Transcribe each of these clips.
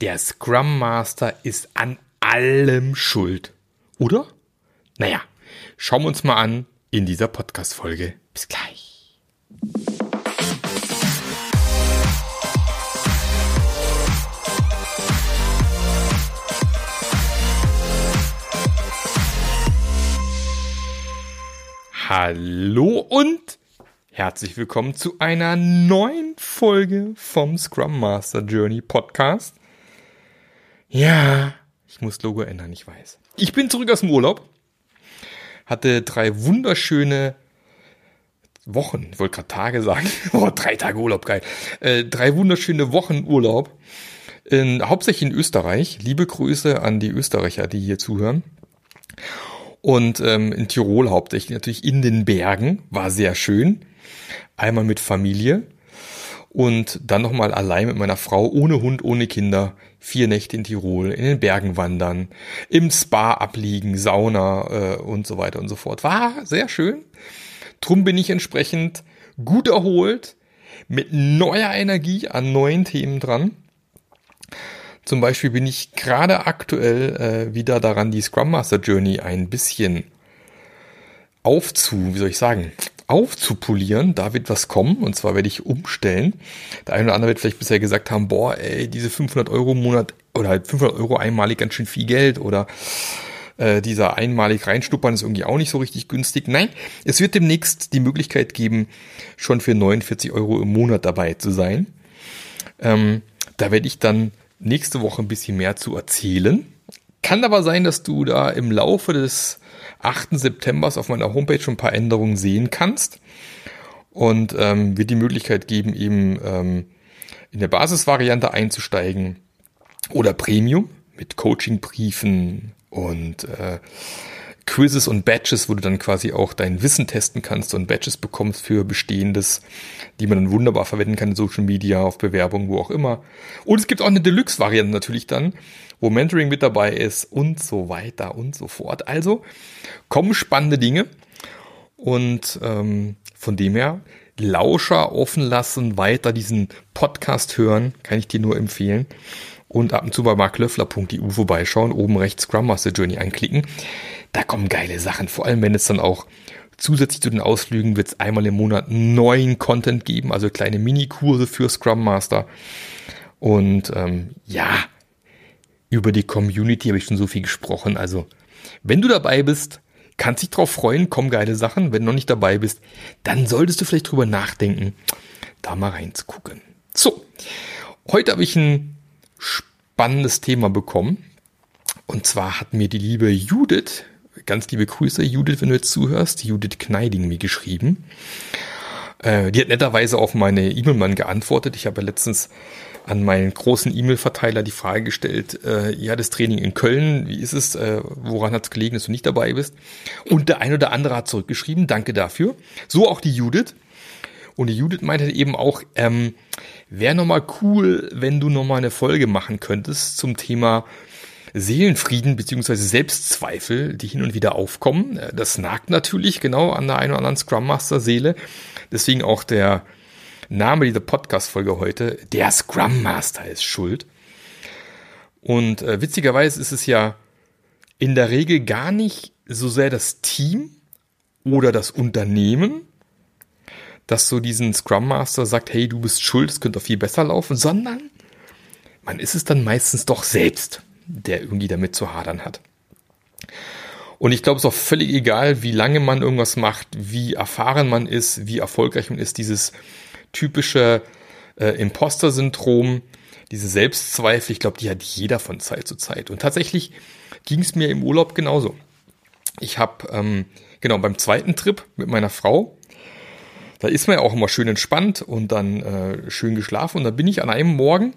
der Scrum Master ist an allem schuld. Oder? Naja, schauen wir uns mal an in dieser Podcast-Folge. Bis gleich. Hallo und herzlich willkommen zu einer neuen Folge vom Scrum Master Journey Podcast. Ja, ich muss Logo ändern, ich weiß. Ich bin zurück aus dem Urlaub, hatte drei wunderschöne Wochen, ich wollte gerade Tage sagen, oh, drei Tage Urlaub, geil. Äh, drei wunderschöne Wochen Urlaub, in, hauptsächlich in Österreich. Liebe Grüße an die Österreicher, die hier zuhören. Und ähm, in Tirol hauptsächlich natürlich in den Bergen, war sehr schön. Einmal mit Familie und dann nochmal allein mit meiner Frau, ohne Hund, ohne Kinder, vier Nächte in Tirol, in den Bergen wandern, im Spa abliegen, Sauna äh, und so weiter und so fort. War sehr schön. Drum bin ich entsprechend gut erholt, mit neuer Energie an neuen Themen dran. Zum Beispiel bin ich gerade aktuell äh, wieder daran, die Scrum Master Journey ein bisschen aufzu, wie soll ich sagen, aufzupolieren. Da wird was kommen und zwar werde ich umstellen. Der eine oder andere wird vielleicht bisher gesagt haben, boah, ey, diese 500 Euro im Monat oder halt 500 Euro einmalig ganz schön viel Geld oder äh, dieser einmalig reinstuppern ist irgendwie auch nicht so richtig günstig. Nein, es wird demnächst die Möglichkeit geben, schon für 49 Euro im Monat dabei zu sein. Ähm, da werde ich dann nächste Woche ein bisschen mehr zu erzählen. Kann aber sein, dass du da im Laufe des 8. September auf meiner Homepage schon ein paar Änderungen sehen kannst. Und ähm, wird die Möglichkeit geben, eben ähm, in der Basisvariante einzusteigen oder Premium mit Coachingbriefen und äh, Quizzes und Badges, wo du dann quasi auch dein Wissen testen kannst und Badges bekommst für Bestehendes, die man dann wunderbar verwenden kann in Social Media, auf Bewerbung, wo auch immer. Und es gibt auch eine Deluxe-Variante natürlich dann, wo Mentoring mit dabei ist und so weiter und so fort. Also kommen spannende Dinge und ähm, von dem her Lauscher offen lassen, weiter diesen Podcast hören, kann ich dir nur empfehlen. Und ab und zu bei marklöffler.eu vorbeischauen, oben rechts Scrum Master Journey anklicken da kommen geile Sachen. Vor allem, wenn es dann auch zusätzlich zu den Ausflügen wird es einmal im Monat neuen Content geben, also kleine Mini-Kurse für Scrum Master. Und ähm, ja, über die Community habe ich schon so viel gesprochen. Also, wenn du dabei bist, kannst dich drauf freuen, kommen geile Sachen. Wenn du noch nicht dabei bist, dann solltest du vielleicht drüber nachdenken, da mal reinzugucken. So, heute habe ich ein spannendes Thema bekommen. Und zwar hat mir die liebe Judith ganz liebe Grüße, Judith, wenn du jetzt zuhörst. Judith Kneiding mir geschrieben. Äh, die hat netterweise auf meine E-Mail-Mann geantwortet. Ich habe letztens an meinen großen E-Mail-Verteiler die Frage gestellt, äh, ja, das Training in Köln, wie ist es, äh, woran hat es gelegen, dass du nicht dabei bist? Und der ein oder andere hat zurückgeschrieben, danke dafür. So auch die Judith. Und die Judith meinte eben auch, ähm, wäre nochmal cool, wenn du nochmal eine Folge machen könntest zum Thema Seelenfrieden beziehungsweise Selbstzweifel, die hin und wieder aufkommen. Äh, das nagt natürlich genau an der einen oder anderen Scrum Master Seele. Deswegen auch der Name dieser Podcast-Folge heute, der Scrum Master ist schuld. Und äh, witzigerweise ist es ja in der Regel gar nicht so sehr das Team oder das Unternehmen, das so diesen Scrum Master sagt, hey, du bist schuld, es könnte doch viel besser laufen, sondern man ist es dann meistens doch selbst der irgendwie damit zu hadern hat. Und ich glaube, es ist auch völlig egal, wie lange man irgendwas macht, wie erfahren man ist, wie erfolgreich man ist, dieses typische äh, Imposter-Syndrom, diese Selbstzweifel, ich glaube, die hat jeder von Zeit zu Zeit. Und tatsächlich ging es mir im Urlaub genauso. Ich habe, ähm, genau, beim zweiten Trip mit meiner Frau, da ist man ja auch immer schön entspannt und dann äh, schön geschlafen. Und da bin ich an einem Morgen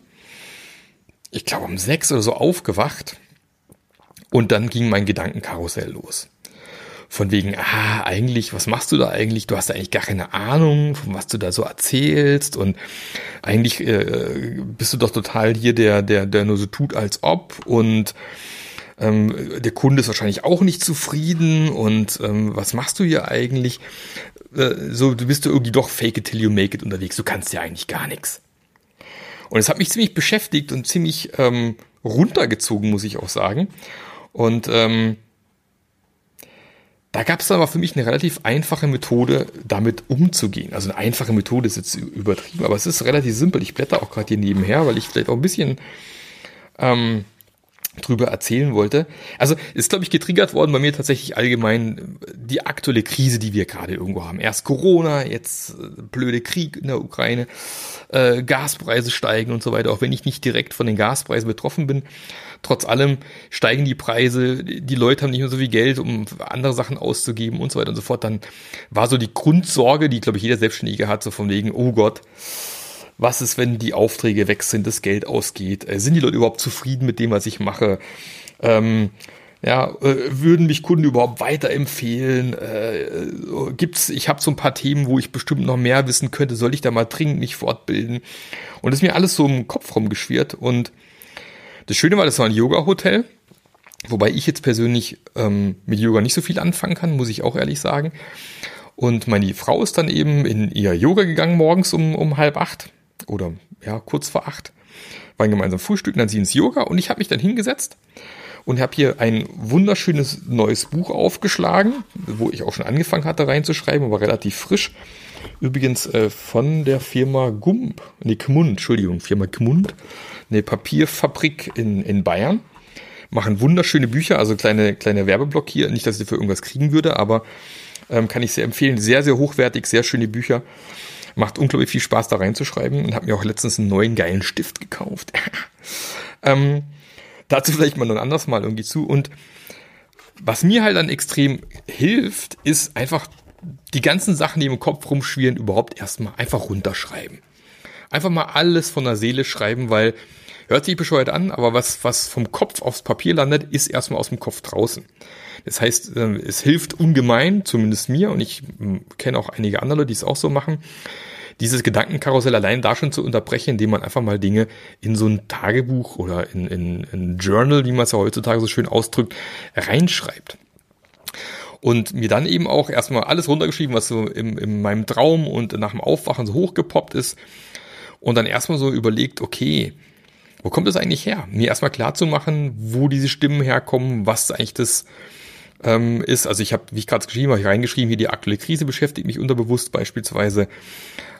ich glaube, um sechs oder so aufgewacht. Und dann ging mein Gedankenkarussell los. Von wegen, ah, eigentlich, was machst du da eigentlich? Du hast eigentlich gar keine Ahnung, von was du da so erzählst. Und eigentlich äh, bist du doch total hier der, der, der nur so tut, als ob. Und ähm, der Kunde ist wahrscheinlich auch nicht zufrieden. Und ähm, was machst du hier eigentlich? Äh, so, du bist du irgendwie doch fake it till you make it unterwegs. Du kannst ja eigentlich gar nichts. Und es hat mich ziemlich beschäftigt und ziemlich ähm, runtergezogen, muss ich auch sagen. Und ähm, da gab es aber für mich eine relativ einfache Methode, damit umzugehen. Also eine einfache Methode ist jetzt übertrieben, aber es ist relativ simpel. Ich blätter auch gerade hier nebenher, weil ich vielleicht auch ein bisschen ähm, drüber erzählen wollte. Also ist, glaube ich, getriggert worden bei mir tatsächlich allgemein die aktuelle Krise, die wir gerade irgendwo haben. Erst Corona, jetzt äh, blöde Krieg in der Ukraine, äh, Gaspreise steigen und so weiter, auch wenn ich nicht direkt von den Gaspreisen betroffen bin. Trotz allem steigen die Preise, die Leute haben nicht mehr so viel Geld, um andere Sachen auszugeben und so weiter und so fort. Dann war so die Grundsorge, die, glaube ich, jeder Selbstständige hat, so von wegen, oh Gott, was ist, wenn die Aufträge weg sind, das Geld ausgeht? Äh, sind die Leute überhaupt zufrieden mit dem, was ich mache? Ähm, ja, äh, würden mich Kunden überhaupt weiterempfehlen? Äh, gibt's, ich habe so ein paar Themen, wo ich bestimmt noch mehr wissen könnte. Soll ich da mal dringend mich fortbilden? Und das ist mir alles so im Kopf rumgeschwirrt. Und das Schöne war, das war ein Yoga-Hotel. Wobei ich jetzt persönlich ähm, mit Yoga nicht so viel anfangen kann, muss ich auch ehrlich sagen. Und meine Frau ist dann eben in ihr Yoga gegangen morgens um, um halb acht oder ja, kurz vor acht, waren gemeinsam frühstücken, dann sie ins Yoga und ich habe mich dann hingesetzt und habe hier ein wunderschönes neues Buch aufgeschlagen, wo ich auch schon angefangen hatte reinzuschreiben, aber relativ frisch. Übrigens äh, von der Firma Gump, nee, Gmund, Entschuldigung, Firma Gmund, eine Papierfabrik in, in Bayern. Machen wunderschöne Bücher, also kleine, kleine Werbeblock hier. Nicht, dass ich dafür irgendwas kriegen würde, aber ähm, kann ich sehr empfehlen. Sehr, sehr hochwertig, sehr schöne Bücher. Macht unglaublich viel Spaß, da reinzuschreiben und habe mir auch letztens einen neuen geilen Stift gekauft. ähm, dazu vielleicht mal noch ein anderes Mal irgendwie zu. Und was mir halt dann extrem hilft, ist einfach die ganzen Sachen, die im Kopf rumschwirren, überhaupt erstmal einfach runterschreiben. Einfach mal alles von der Seele schreiben, weil hört sich bescheuert an, aber was, was vom Kopf aufs Papier landet, ist erstmal aus dem Kopf draußen. Das heißt, ähm, es hilft ungemein, zumindest mir, und ich hm, kenne auch einige andere, die es auch so machen, dieses Gedankenkarussell allein da schon zu unterbrechen, indem man einfach mal Dinge in so ein Tagebuch oder in, in, in Journal, wie man es ja heutzutage so schön ausdrückt, reinschreibt. Und mir dann eben auch erstmal alles runtergeschrieben, was so im, in meinem Traum und nach dem Aufwachen so hochgepoppt ist. Und dann erstmal so überlegt, okay, wo kommt das eigentlich her? Mir erstmal klar zu machen, wo diese Stimmen herkommen, was eigentlich das ähm, ist. Also ich habe, wie ich gerade geschrieben habe, reingeschrieben, hier die aktuelle Krise beschäftigt mich unterbewusst beispielsweise.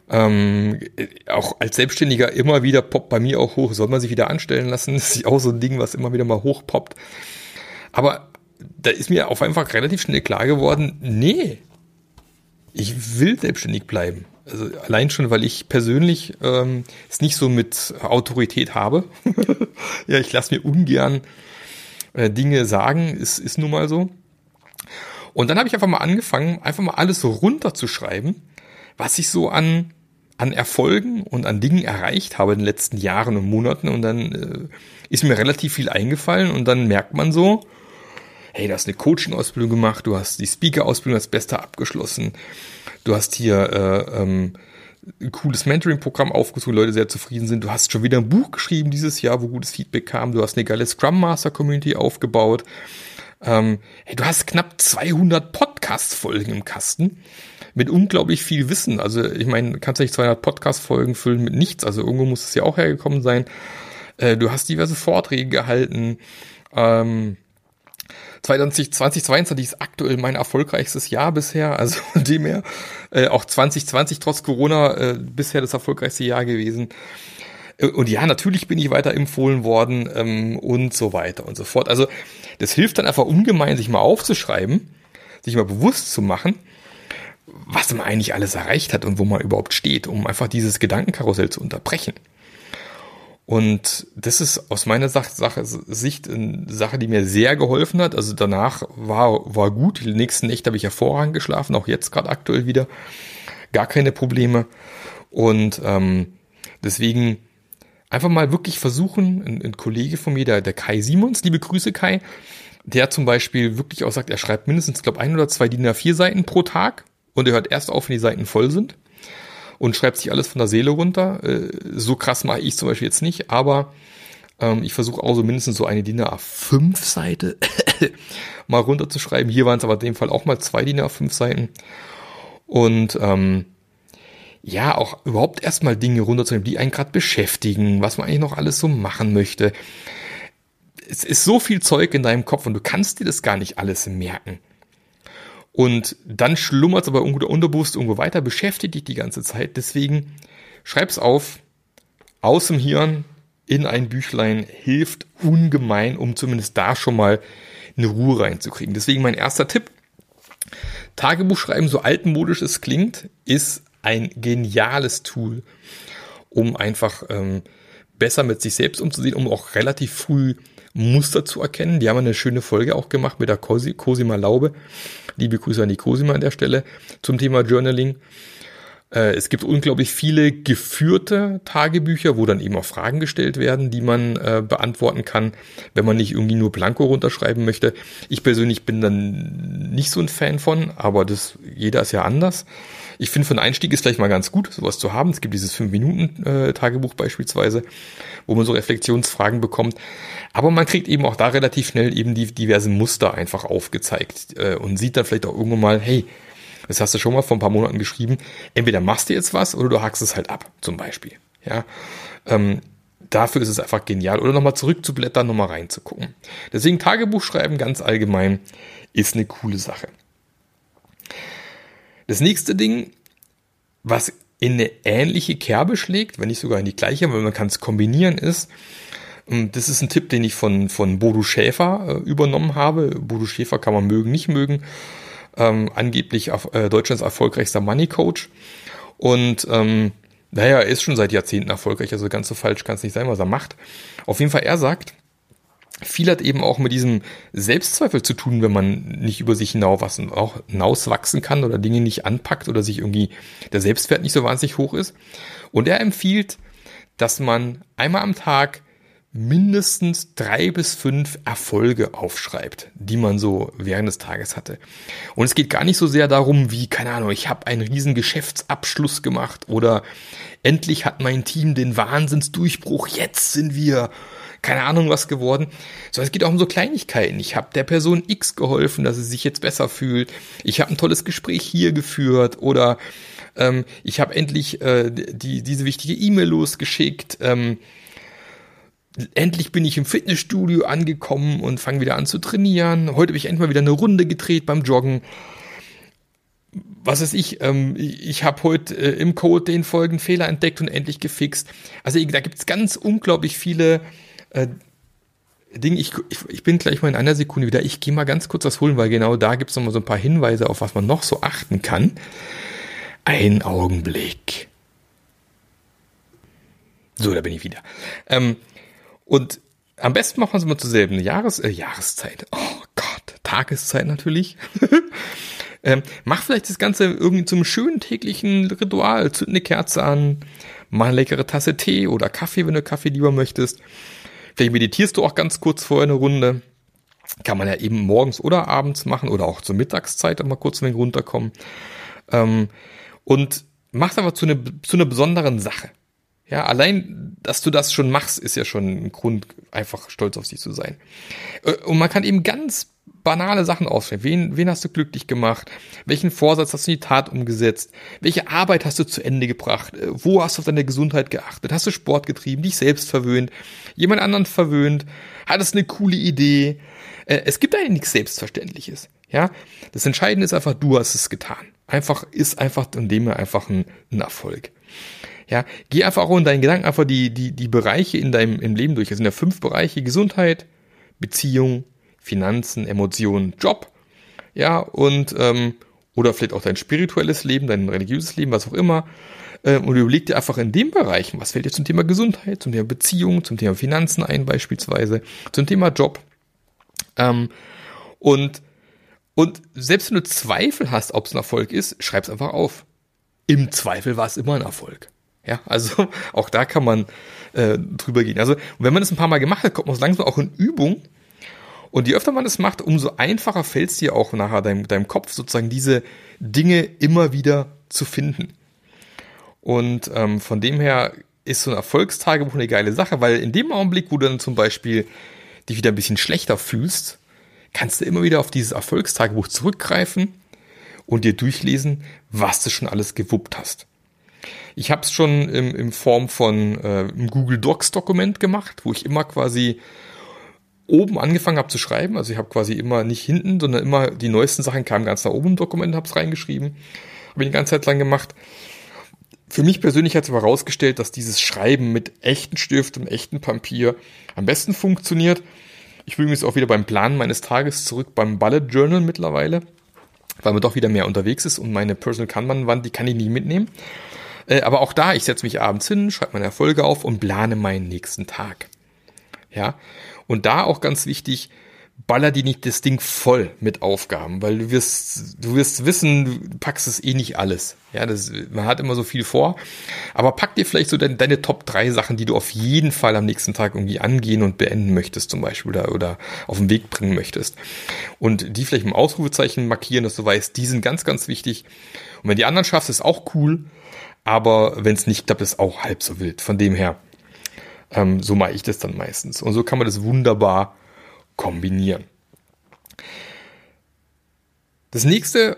Ähm, auch als Selbstständiger immer wieder poppt bei mir auch hoch, soll man sich wieder anstellen lassen. Das ist auch so ein Ding, was immer wieder mal hochpoppt. Aber da ist mir auf einfach relativ schnell klar geworden, nee, ich will selbstständig bleiben. Also allein schon, weil ich persönlich ähm, es nicht so mit Autorität habe. ja, ich lasse mir ungern äh, Dinge sagen, ist, ist nun mal so. Und dann habe ich einfach mal angefangen, einfach mal alles so runterzuschreiben, was ich so an, an Erfolgen und an Dingen erreicht habe in den letzten Jahren und Monaten. Und dann äh, ist mir relativ viel eingefallen und dann merkt man so, hey, du hast eine Coaching-Ausbildung gemacht, du hast die Speaker-Ausbildung als Bester abgeschlossen, du hast hier äh, ähm, ein cooles Mentoring-Programm aufgezogen, Leute sehr zufrieden sind. Du hast schon wieder ein Buch geschrieben dieses Jahr, wo gutes Feedback kam. Du hast eine geile Scrum Master Community aufgebaut. Ähm, hey, du hast knapp 200 Podcast-Folgen im Kasten mit unglaublich viel Wissen. Also ich meine, kannst du nicht 200 Podcast-Folgen füllen mit nichts. Also irgendwo muss es ja auch hergekommen sein. Äh, du hast diverse Vorträge gehalten. Ähm, 2020, 2022 ist aktuell mein erfolgreichstes Jahr bisher, also dem her äh, auch 2020 trotz Corona äh, bisher das erfolgreichste Jahr gewesen. Äh, und ja, natürlich bin ich weiter empfohlen worden ähm, und so weiter und so fort. Also das hilft dann einfach ungemein, sich mal aufzuschreiben, sich mal bewusst zu machen, was man eigentlich alles erreicht hat und wo man überhaupt steht, um einfach dieses Gedankenkarussell zu unterbrechen. Und das ist aus meiner Sicht eine Sache, die mir sehr geholfen hat. Also danach war, war gut. Die nächsten Nächte habe ich hervorragend geschlafen, auch jetzt gerade aktuell wieder. Gar keine Probleme. Und ähm, deswegen einfach mal wirklich versuchen, ein, ein Kollege von mir, der, der Kai Simons, liebe Grüße Kai, der zum Beispiel wirklich auch sagt, er schreibt mindestens, glaube ein oder zwei DIN A4 Seiten pro Tag und er hört erst auf, wenn die Seiten voll sind und schreibt sich alles von der Seele runter. Äh, so krass mache ich zum Beispiel jetzt nicht, aber ähm, ich versuche auch so mindestens so eine DIN A5 Seite mal runterzuschreiben. Hier waren es aber in dem Fall auch mal zwei DIN A5 Seiten. Und ähm, ja, auch überhaupt erstmal Dinge runterzunehmen, die einen gerade beschäftigen, was man eigentlich noch alles so machen möchte. Es ist so viel Zeug in deinem Kopf und du kannst dir das gar nicht alles merken. Und dann schlummert es aber irgendwo der Unterbewusst irgendwo weiter, beschäftigt dich die ganze Zeit. Deswegen schreib's auf, aus dem Hirn in ein Büchlein hilft ungemein, um zumindest da schon mal eine Ruhe reinzukriegen. Deswegen mein erster Tipp. Tagebuch schreiben, so altmodisch es klingt, ist ein geniales Tool, um einfach ähm, besser mit sich selbst umzusehen, um auch relativ früh Muster zu erkennen. Die haben eine schöne Folge auch gemacht mit der Cosima Laube. Liebe Grüße an die Cosima an der Stelle zum Thema Journaling. Äh, es gibt unglaublich viele geführte Tagebücher, wo dann eben auch Fragen gestellt werden, die man äh, beantworten kann, wenn man nicht irgendwie nur Blanko runterschreiben möchte. Ich persönlich bin dann nicht so ein Fan von, aber das, jeder ist ja anders. Ich finde, für einen Einstieg ist vielleicht mal ganz gut, sowas zu haben. Es gibt dieses 5-Minuten-Tagebuch beispielsweise, wo man so Reflexionsfragen bekommt. Aber man kriegt eben auch da relativ schnell eben die diversen Muster einfach aufgezeigt äh, und sieht dann vielleicht auch irgendwann mal, hey, das hast du schon mal vor ein paar Monaten geschrieben. Entweder machst du jetzt was oder du hackst es halt ab, zum Beispiel. Ja. Ähm, dafür ist es einfach genial. Oder nochmal zurückzublättern, nochmal reinzugucken. Deswegen Tagebuch schreiben ganz allgemein ist eine coole Sache. Das nächste Ding, was in eine ähnliche Kerbe schlägt, wenn nicht sogar in die gleiche, weil man kann es kombinieren, ist, das ist ein Tipp, den ich von, von Bodo Schäfer äh, übernommen habe. Bodo Schäfer kann man mögen, nicht mögen. Ähm, angeblich äh, Deutschlands erfolgreichster Money Coach. Und ähm, naja, er ist schon seit Jahrzehnten erfolgreich, also ganz so falsch kann es nicht sein, was er macht. Auf jeden Fall, er sagt, viel hat eben auch mit diesem Selbstzweifel zu tun, wenn man nicht über sich hinauswachsen kann oder Dinge nicht anpackt oder sich irgendwie der Selbstwert nicht so wahnsinnig hoch ist. Und er empfiehlt, dass man einmal am Tag mindestens drei bis fünf Erfolge aufschreibt, die man so während des Tages hatte. Und es geht gar nicht so sehr darum, wie, keine Ahnung, ich habe einen riesen Geschäftsabschluss gemacht oder endlich hat mein Team den Wahnsinnsdurchbruch, jetzt sind wir keine Ahnung was geworden, sondern es geht auch um so Kleinigkeiten. Ich habe der Person X geholfen, dass sie sich jetzt besser fühlt. Ich habe ein tolles Gespräch hier geführt oder ähm, ich habe endlich äh, die, diese wichtige E-Mail losgeschickt. Ähm, endlich bin ich im Fitnessstudio angekommen und fange wieder an zu trainieren. Heute habe ich endlich mal wieder eine Runde gedreht beim Joggen. Was weiß ich, ähm, ich habe heute äh, im Code den folgenden Fehler entdeckt und endlich gefixt. Also da gibt es ganz unglaublich viele äh, Ding, ich, ich, ich bin gleich mal in einer Sekunde wieder. Ich gehe mal ganz kurz das holen, weil genau da gibt es nochmal so ein paar Hinweise, auf was man noch so achten kann. Ein Augenblick. So, da bin ich wieder. Ähm, und am besten macht man es immer zur selben Jahres äh, Jahreszeit. Oh Gott, Tageszeit natürlich. ähm, mach vielleicht das Ganze irgendwie zum schönen täglichen Ritual. Zünd eine Kerze an, mach eine leckere Tasse Tee oder Kaffee, wenn du Kaffee lieber möchtest. Vielleicht meditierst du auch ganz kurz vorher eine Runde. Kann man ja eben morgens oder abends machen oder auch zur Mittagszeit mal kurz ein wenig runterkommen. Ähm, und mach's einfach zu, eine, zu einer besonderen Sache. Ja, allein, dass du das schon machst, ist ja schon ein Grund, einfach stolz auf sich zu sein. Äh, und man kann eben ganz banale Sachen aufschreiben. Wen, wen hast du glücklich gemacht? Welchen Vorsatz hast du in die Tat umgesetzt? Welche Arbeit hast du zu Ende gebracht? Äh, wo hast du auf deine Gesundheit geachtet? Hast du Sport getrieben? Dich selbst verwöhnt? Jemand anderen verwöhnt? Hattest eine coole Idee? Äh, es gibt eigentlich nichts Selbstverständliches. Ja, das Entscheidende ist einfach, du hast es getan. Einfach ist einfach in dem einfach ein, ein Erfolg. Ja, geh einfach auch in deinen Gedanken einfach die, die, die Bereiche in deinem im Leben durch. Es sind ja fünf Bereiche: Gesundheit, Beziehung, Finanzen, Emotionen, Job, ja, und ähm, oder vielleicht auch dein spirituelles Leben, dein religiöses Leben, was auch immer. Ähm, und überleg dir einfach in den Bereichen, was fällt dir zum Thema Gesundheit, zum Thema Beziehung, zum Thema Finanzen ein beispielsweise, zum Thema Job. Ähm, und, und selbst wenn du Zweifel hast, ob es ein Erfolg ist, schreib es einfach auf. Im Zweifel war es immer ein Erfolg. Ja, also auch da kann man äh, drüber gehen. Also wenn man das ein paar Mal gemacht hat, kommt man so langsam auch in Übung und je öfter man es macht, umso einfacher fällt es dir auch nachher deinem, deinem Kopf sozusagen diese Dinge immer wieder zu finden. Und ähm, von dem her ist so ein Erfolgstagebuch eine geile Sache, weil in dem Augenblick, wo du dann zum Beispiel dich wieder ein bisschen schlechter fühlst, kannst du immer wieder auf dieses Erfolgstagebuch zurückgreifen und dir durchlesen, was du schon alles gewuppt hast. Ich habe es schon im, in Form von äh, einem Google Docs Dokument gemacht, wo ich immer quasi oben angefangen habe zu schreiben. Also ich habe quasi immer nicht hinten, sondern immer die neuesten Sachen kamen ganz nach oben im Dokument, habe es reingeschrieben. Habe ich eine ganze Zeit lang gemacht. Für mich persönlich hat sich aber herausgestellt, dass dieses Schreiben mit echten Stift echten Papier am besten funktioniert. Ich bin übrigens auch wieder beim Planen meines Tages zurück beim Bullet Journal mittlerweile, weil man doch wieder mehr unterwegs ist und meine Personal Kanban-Wand, die kann ich nie mitnehmen. Äh, aber auch da, ich setze mich abends hin, schreibe meine Erfolge auf und plane meinen nächsten Tag. Ja, und da auch ganz wichtig, baller die nicht das Ding voll mit Aufgaben, weil du wirst, du wirst wissen, du packst es eh nicht alles. Ja, das, man hat immer so viel vor. Aber pack dir vielleicht so deine, deine Top 3 Sachen, die du auf jeden Fall am nächsten Tag irgendwie angehen und beenden möchtest, zum Beispiel, oder, oder auf den Weg bringen möchtest. Und die vielleicht mit Ausrufezeichen markieren, dass du weißt, die sind ganz, ganz wichtig. Und wenn die anderen schaffst, ist auch cool. Aber wenn es nicht klappt, ist auch halb so wild. Von dem her, ähm, so mache ich das dann meistens. Und so kann man das wunderbar kombinieren. Das nächste,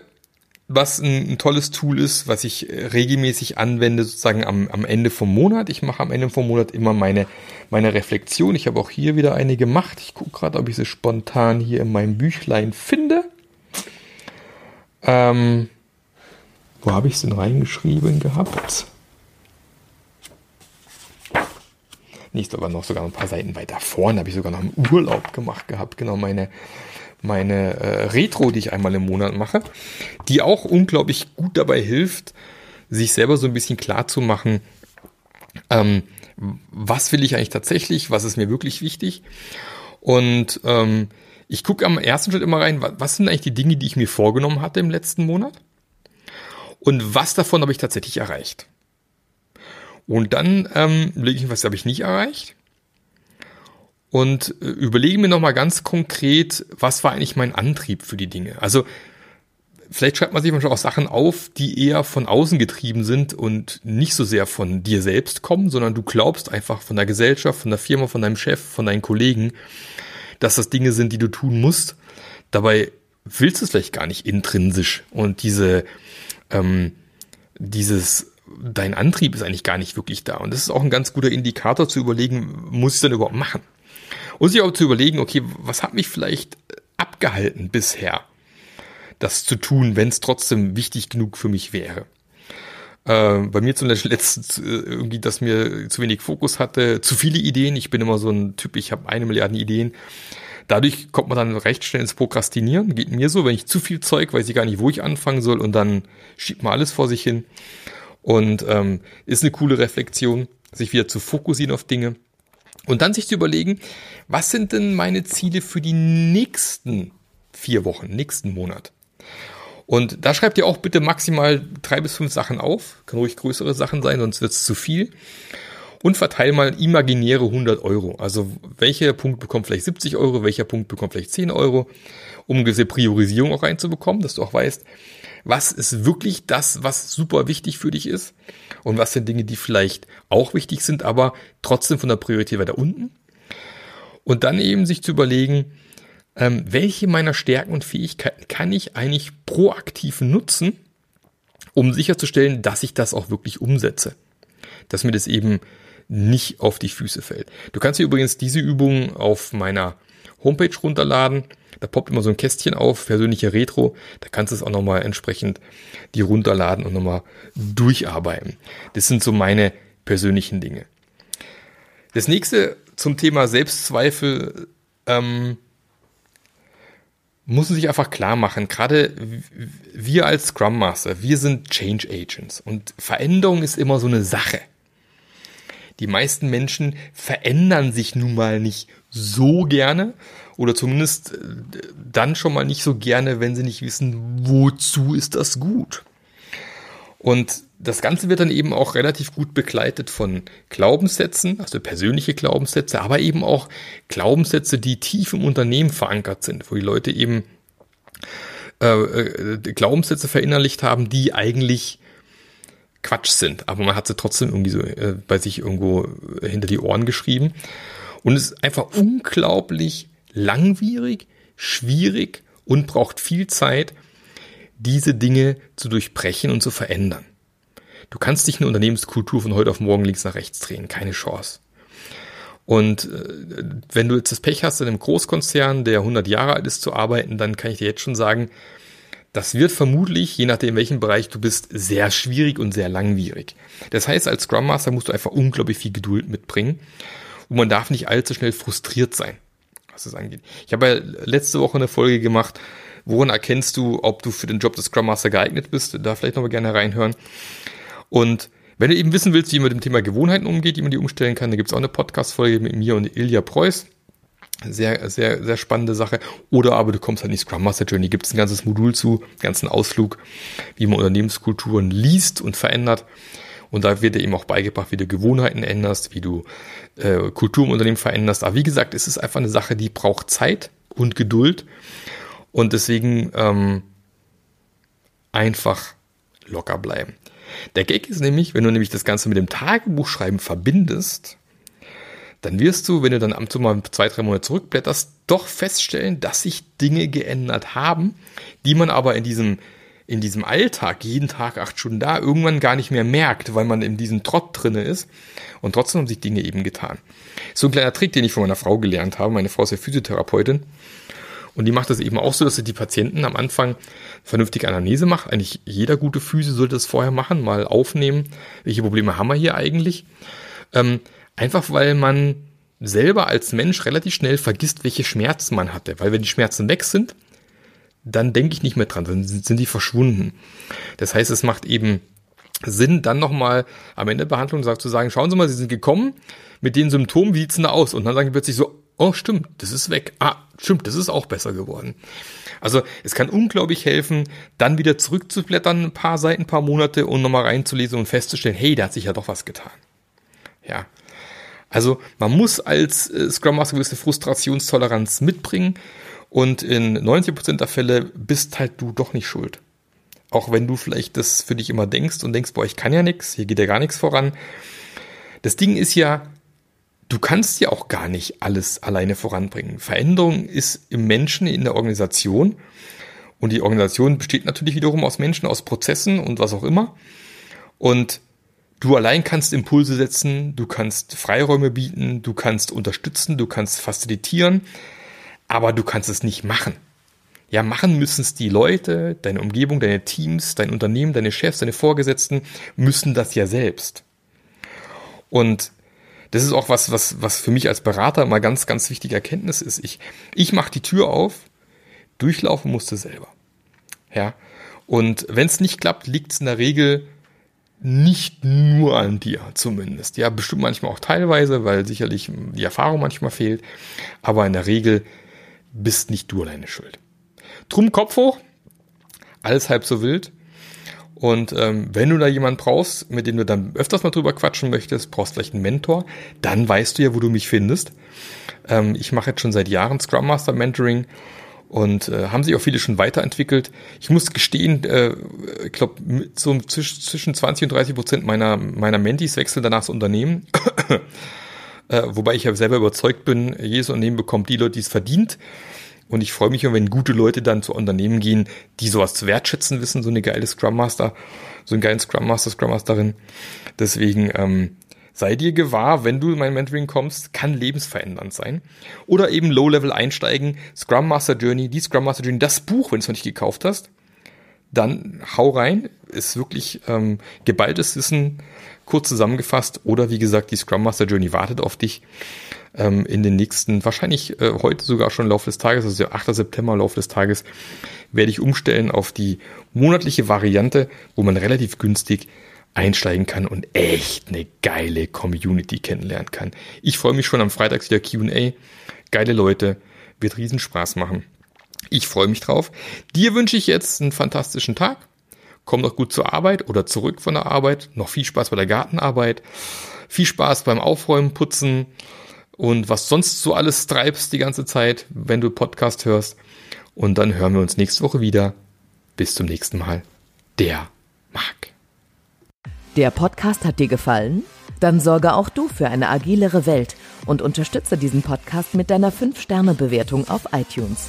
was ein, ein, tolles Tool ist, was ich regelmäßig anwende, sozusagen am, am Ende vom Monat. Ich mache am Ende vom Monat immer meine, meine Reflexion. Ich habe auch hier wieder eine gemacht. Ich gucke gerade, ob ich sie spontan hier in meinem Büchlein finde. Ähm, wo habe ich es denn reingeschrieben gehabt? Nicht sogar noch sogar ein paar Seiten weiter vorne habe ich sogar noch im Urlaub gemacht gehabt. Genau meine meine äh, Retro, die ich einmal im Monat mache, die auch unglaublich gut dabei hilft, sich selber so ein bisschen klar zu machen, ähm, was will ich eigentlich tatsächlich, was ist mir wirklich wichtig. Und ähm, ich gucke am ersten Schritt immer rein, was sind eigentlich die Dinge, die ich mir vorgenommen hatte im letzten Monat und was davon habe ich tatsächlich erreicht. Und dann ähm, lege ich, was habe ich nicht erreicht. Und äh, überlege mir nochmal ganz konkret, was war eigentlich mein Antrieb für die Dinge. Also vielleicht schreibt man sich manchmal auch Sachen auf, die eher von außen getrieben sind und nicht so sehr von dir selbst kommen, sondern du glaubst einfach von der Gesellschaft, von der Firma, von deinem Chef, von deinen Kollegen, dass das Dinge sind, die du tun musst. Dabei willst du es vielleicht gar nicht intrinsisch. Und diese, ähm, dieses dein Antrieb ist eigentlich gar nicht wirklich da. Und das ist auch ein ganz guter Indikator zu überlegen, muss ich denn überhaupt machen? Und sich auch zu überlegen, okay, was hat mich vielleicht abgehalten bisher, das zu tun, wenn es trotzdem wichtig genug für mich wäre? Äh, bei mir zum Beispiel letztens äh, irgendwie, dass mir zu wenig Fokus hatte, zu viele Ideen. Ich bin immer so ein Typ, ich habe eine Milliarde Ideen. Dadurch kommt man dann recht schnell ins Prokrastinieren. Geht mir so, wenn ich zu viel Zeug, weiß ich gar nicht, wo ich anfangen soll und dann schiebt man alles vor sich hin. Und ähm, ist eine coole Reflexion, sich wieder zu fokussieren auf Dinge. Und dann sich zu überlegen, was sind denn meine Ziele für die nächsten vier Wochen, nächsten Monat? Und da schreibt ihr auch bitte maximal drei bis fünf Sachen auf. Kann ruhig größere Sachen sein, sonst wird es zu viel. Und verteile mal imaginäre 100 Euro. Also welcher Punkt bekommt vielleicht 70 Euro, welcher Punkt bekommt vielleicht 10 Euro, um diese Priorisierung auch reinzubekommen, dass du auch weißt, was ist wirklich das, was super wichtig für dich ist und was sind Dinge, die vielleicht auch wichtig sind, aber trotzdem von der Priorität weiter unten. Und dann eben sich zu überlegen, ähm, welche meiner Stärken und Fähigkeiten kann ich eigentlich proaktiv nutzen, um sicherzustellen, dass ich das auch wirklich umsetze. Dass mir das eben nicht auf die Füße fällt. Du kannst dir übrigens diese Übung auf meiner Homepage runterladen. Da poppt immer so ein Kästchen auf, persönliche Retro. Da kannst du es auch nochmal entsprechend die runterladen und nochmal durcharbeiten. Das sind so meine persönlichen Dinge. Das nächste zum Thema Selbstzweifel ähm, muss man sich einfach klar machen. Gerade wir als Scrum Master, wir sind Change Agents und Veränderung ist immer so eine Sache. Die meisten Menschen verändern sich nun mal nicht so gerne oder zumindest äh, dann schon mal nicht so gerne, wenn sie nicht wissen, wozu ist das gut. Und das Ganze wird dann eben auch relativ gut begleitet von Glaubenssätzen, also persönliche Glaubenssätze, aber eben auch Glaubenssätze, die tief im Unternehmen verankert sind, wo die Leute eben äh, äh, Glaubenssätze verinnerlicht haben, die eigentlich Quatsch sind, aber man hat sie trotzdem irgendwie so äh, bei sich irgendwo hinter die Ohren geschrieben. Und es ist einfach unglaublich langwierig, schwierig und braucht viel Zeit, diese Dinge zu durchbrechen und zu verändern. Du kannst nicht eine Unternehmenskultur von heute auf morgen links nach rechts drehen, keine Chance. Und äh, wenn du jetzt das Pech hast, in einem Großkonzern, der 100 Jahre alt ist, zu arbeiten, dann kann ich dir jetzt schon sagen, das wird vermutlich, je nachdem, in welchem Bereich du bist, sehr schwierig und sehr langwierig. Das heißt, als Scrum Master musst du einfach unglaublich viel Geduld mitbringen und man darf nicht allzu schnell frustriert sein, was es angeht. Ich habe ja letzte Woche eine Folge gemacht, woran erkennst du, ob du für den Job des Scrum Master geeignet bist? Da vielleicht nochmal gerne reinhören. Und wenn du eben wissen willst, wie man mit dem Thema Gewohnheiten umgeht, wie man die umstellen kann, da gibt es auch eine Podcast-Folge mit mir und Ilja Preuß. Sehr, sehr, sehr spannende Sache. Oder aber du kommst halt in die Scrum Master Journey, gibt es ein ganzes Modul zu, ganzen Ausflug, wie man Unternehmenskulturen liest und verändert. Und da wird dir eben auch beigebracht, wie du Gewohnheiten änderst, wie du äh, Kultur im Unternehmen veränderst. Aber wie gesagt, es ist einfach eine Sache, die braucht Zeit und Geduld. Und deswegen ähm, einfach locker bleiben. Der Gag ist nämlich, wenn du nämlich das Ganze mit dem Tagebuchschreiben verbindest, dann wirst du, wenn du dann am zu mal zwei, drei Monate zurückblätterst, doch feststellen, dass sich Dinge geändert haben, die man aber in diesem, in diesem Alltag, jeden Tag acht Stunden da, irgendwann gar nicht mehr merkt, weil man in diesem Trott drinne ist. Und trotzdem haben sich Dinge eben getan. So ein kleiner Trick, den ich von meiner Frau gelernt habe. Meine Frau ist ja Physiotherapeutin. Und die macht das eben auch so, dass sie die Patienten am Anfang vernünftige Anamnese macht. Eigentlich jeder gute Physio sollte das vorher machen, mal aufnehmen. Welche Probleme haben wir hier eigentlich? Ähm, einfach weil man selber als Mensch relativ schnell vergisst, welche Schmerzen man hatte. Weil wenn die Schmerzen weg sind, dann denke ich nicht mehr dran, dann sind die verschwunden. Das heißt, es macht eben Sinn, dann nochmal am Ende der Behandlung zu sagen, schauen Sie mal, Sie sind gekommen mit den Symptomen, wie sieht's denn da aus? Und dann sagen die plötzlich so, oh stimmt, das ist weg. Ah, stimmt, das ist auch besser geworden. Also es kann unglaublich helfen, dann wieder zurückzublättern, ein paar Seiten, ein paar Monate und nochmal reinzulesen und festzustellen, hey, da hat sich ja doch was getan. Ja. Also man muss als äh, Scrum Master gewisse Frustrationstoleranz mitbringen und in 90% der Fälle bist halt du doch nicht schuld. Auch wenn du vielleicht das für dich immer denkst und denkst, boah, ich kann ja nichts, hier geht ja gar nichts voran. Das Ding ist ja, du kannst ja auch gar nicht alles alleine voranbringen. Veränderung ist im Menschen, in der Organisation. Und die Organisation besteht natürlich wiederum aus Menschen, aus Prozessen und was auch immer. Und du allein kannst Impulse setzen, du kannst Freiräume bieten, du kannst unterstützen, du kannst facilitieren, aber du kannst es nicht machen. Ja, machen müssen es die Leute, deine Umgebung, deine Teams, dein Unternehmen, deine Chefs, deine Vorgesetzten müssen das ja selbst. Und das ist auch was, was, was für mich als Berater mal ganz, ganz wichtige Erkenntnis ist. Ich, ich mache die Tür auf, durchlaufen musste selber. Ja. Und wenn es nicht klappt, liegt es in der Regel nicht nur an dir zumindest. Ja, bestimmt manchmal auch teilweise, weil sicherlich die Erfahrung manchmal fehlt. Aber in der Regel bist nicht du alleine schuld. Drum Kopf hoch, alles halb so wild. Und ähm, wenn du da jemanden brauchst, mit dem du dann öfters mal drüber quatschen möchtest, brauchst vielleicht einen Mentor, dann weißt du ja, wo du mich findest. Ähm, ich mache jetzt schon seit Jahren Scrum Master Mentoring und äh, haben sich auch viele schon weiterentwickelt. Ich muss gestehen, äh, ich glaube, so zwischen 20 und 30 Prozent meiner, meiner Mentis wechseln danach das Unternehmen. Äh, wobei ich ja selber überzeugt bin, jedes Unternehmen bekommt die Leute, die es verdient. Und ich freue mich, wenn gute Leute dann zu Unternehmen gehen, die sowas zu wertschätzen wissen, so eine geile Scrum Master, so einen geilen Scrum Master, Scrum Masterin. Deswegen ähm, sei dir gewahr, wenn du in mein Mentoring kommst, kann lebensverändernd sein. Oder eben Low-Level einsteigen, Scrum Master Journey, die Scrum Master Journey, das Buch, wenn du es noch nicht gekauft hast, dann hau rein. Ist wirklich ähm, geballtes Wissen, kurz zusammengefasst. Oder wie gesagt, die Scrum Master Journey wartet auf dich ähm, in den nächsten, wahrscheinlich äh, heute sogar schon im Laufe des Tages, also der 8. September Laufe des Tages, werde ich umstellen auf die monatliche Variante, wo man relativ günstig einsteigen kann und echt eine geile Community kennenlernen kann. Ich freue mich schon am Freitag wieder Q&A. Geile Leute, wird riesen Spaß machen. Ich freue mich drauf. Dir wünsche ich jetzt einen fantastischen Tag. Komm doch gut zur Arbeit oder zurück von der Arbeit. Noch viel Spaß bei der Gartenarbeit. Viel Spaß beim Aufräumen, Putzen und was sonst so alles treibst die ganze Zeit, wenn du Podcast hörst. Und dann hören wir uns nächste Woche wieder. Bis zum nächsten Mal. Der Marc. Der Podcast hat dir gefallen? Dann sorge auch du für eine agilere Welt und unterstütze diesen Podcast mit deiner 5-Sterne-Bewertung auf iTunes.